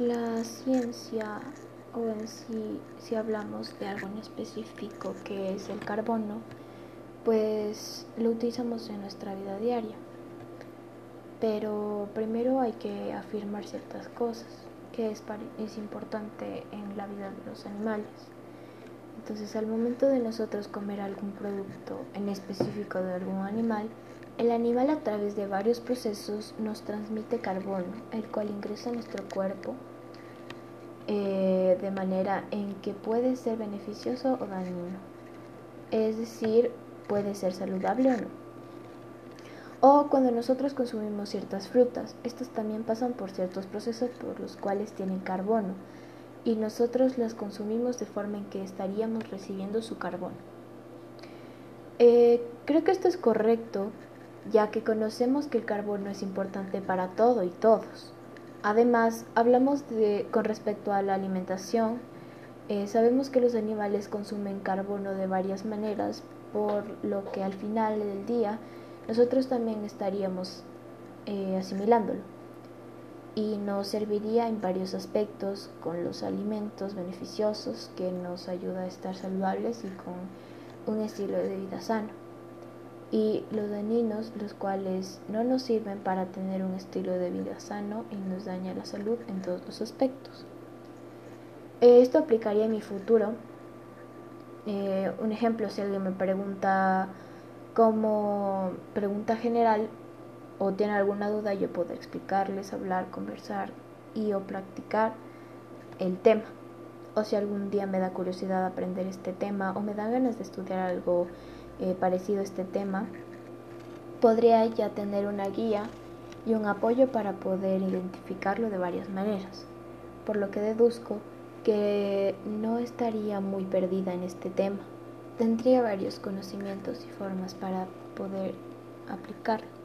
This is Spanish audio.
La ciencia, o en sí, si hablamos de algo en específico que es el carbono, pues lo utilizamos en nuestra vida diaria. Pero primero hay que afirmar ciertas cosas que es, es importante en la vida de los animales. Entonces, al momento de nosotros comer algún producto en específico de algún animal, el animal a través de varios procesos nos transmite carbono, el cual ingresa a nuestro cuerpo eh, de manera en que puede ser beneficioso o dañino. Es decir, puede ser saludable o no. O cuando nosotros consumimos ciertas frutas, estas también pasan por ciertos procesos por los cuales tienen carbono y nosotros las consumimos de forma en que estaríamos recibiendo su carbono. Eh, creo que esto es correcto ya que conocemos que el carbono es importante para todo y todos. Además, hablamos de, con respecto a la alimentación, eh, sabemos que los animales consumen carbono de varias maneras, por lo que al final del día nosotros también estaríamos eh, asimilándolo y nos serviría en varios aspectos con los alimentos beneficiosos que nos ayuda a estar saludables y con un estilo de vida sano y los dañinos, los cuales no nos sirven para tener un estilo de vida sano y nos daña la salud en todos los aspectos. Eh, esto aplicaría en mi futuro. Eh, un ejemplo, si alguien me pregunta como pregunta general o tiene alguna duda, yo puedo explicarles, hablar, conversar y o practicar el tema. O si algún día me da curiosidad aprender este tema o me da ganas de estudiar algo eh, parecido a este tema, podría ya tener una guía y un apoyo para poder identificarlo de varias maneras, por lo que deduzco que no estaría muy perdida en este tema. Tendría varios conocimientos y formas para poder aplicarlo.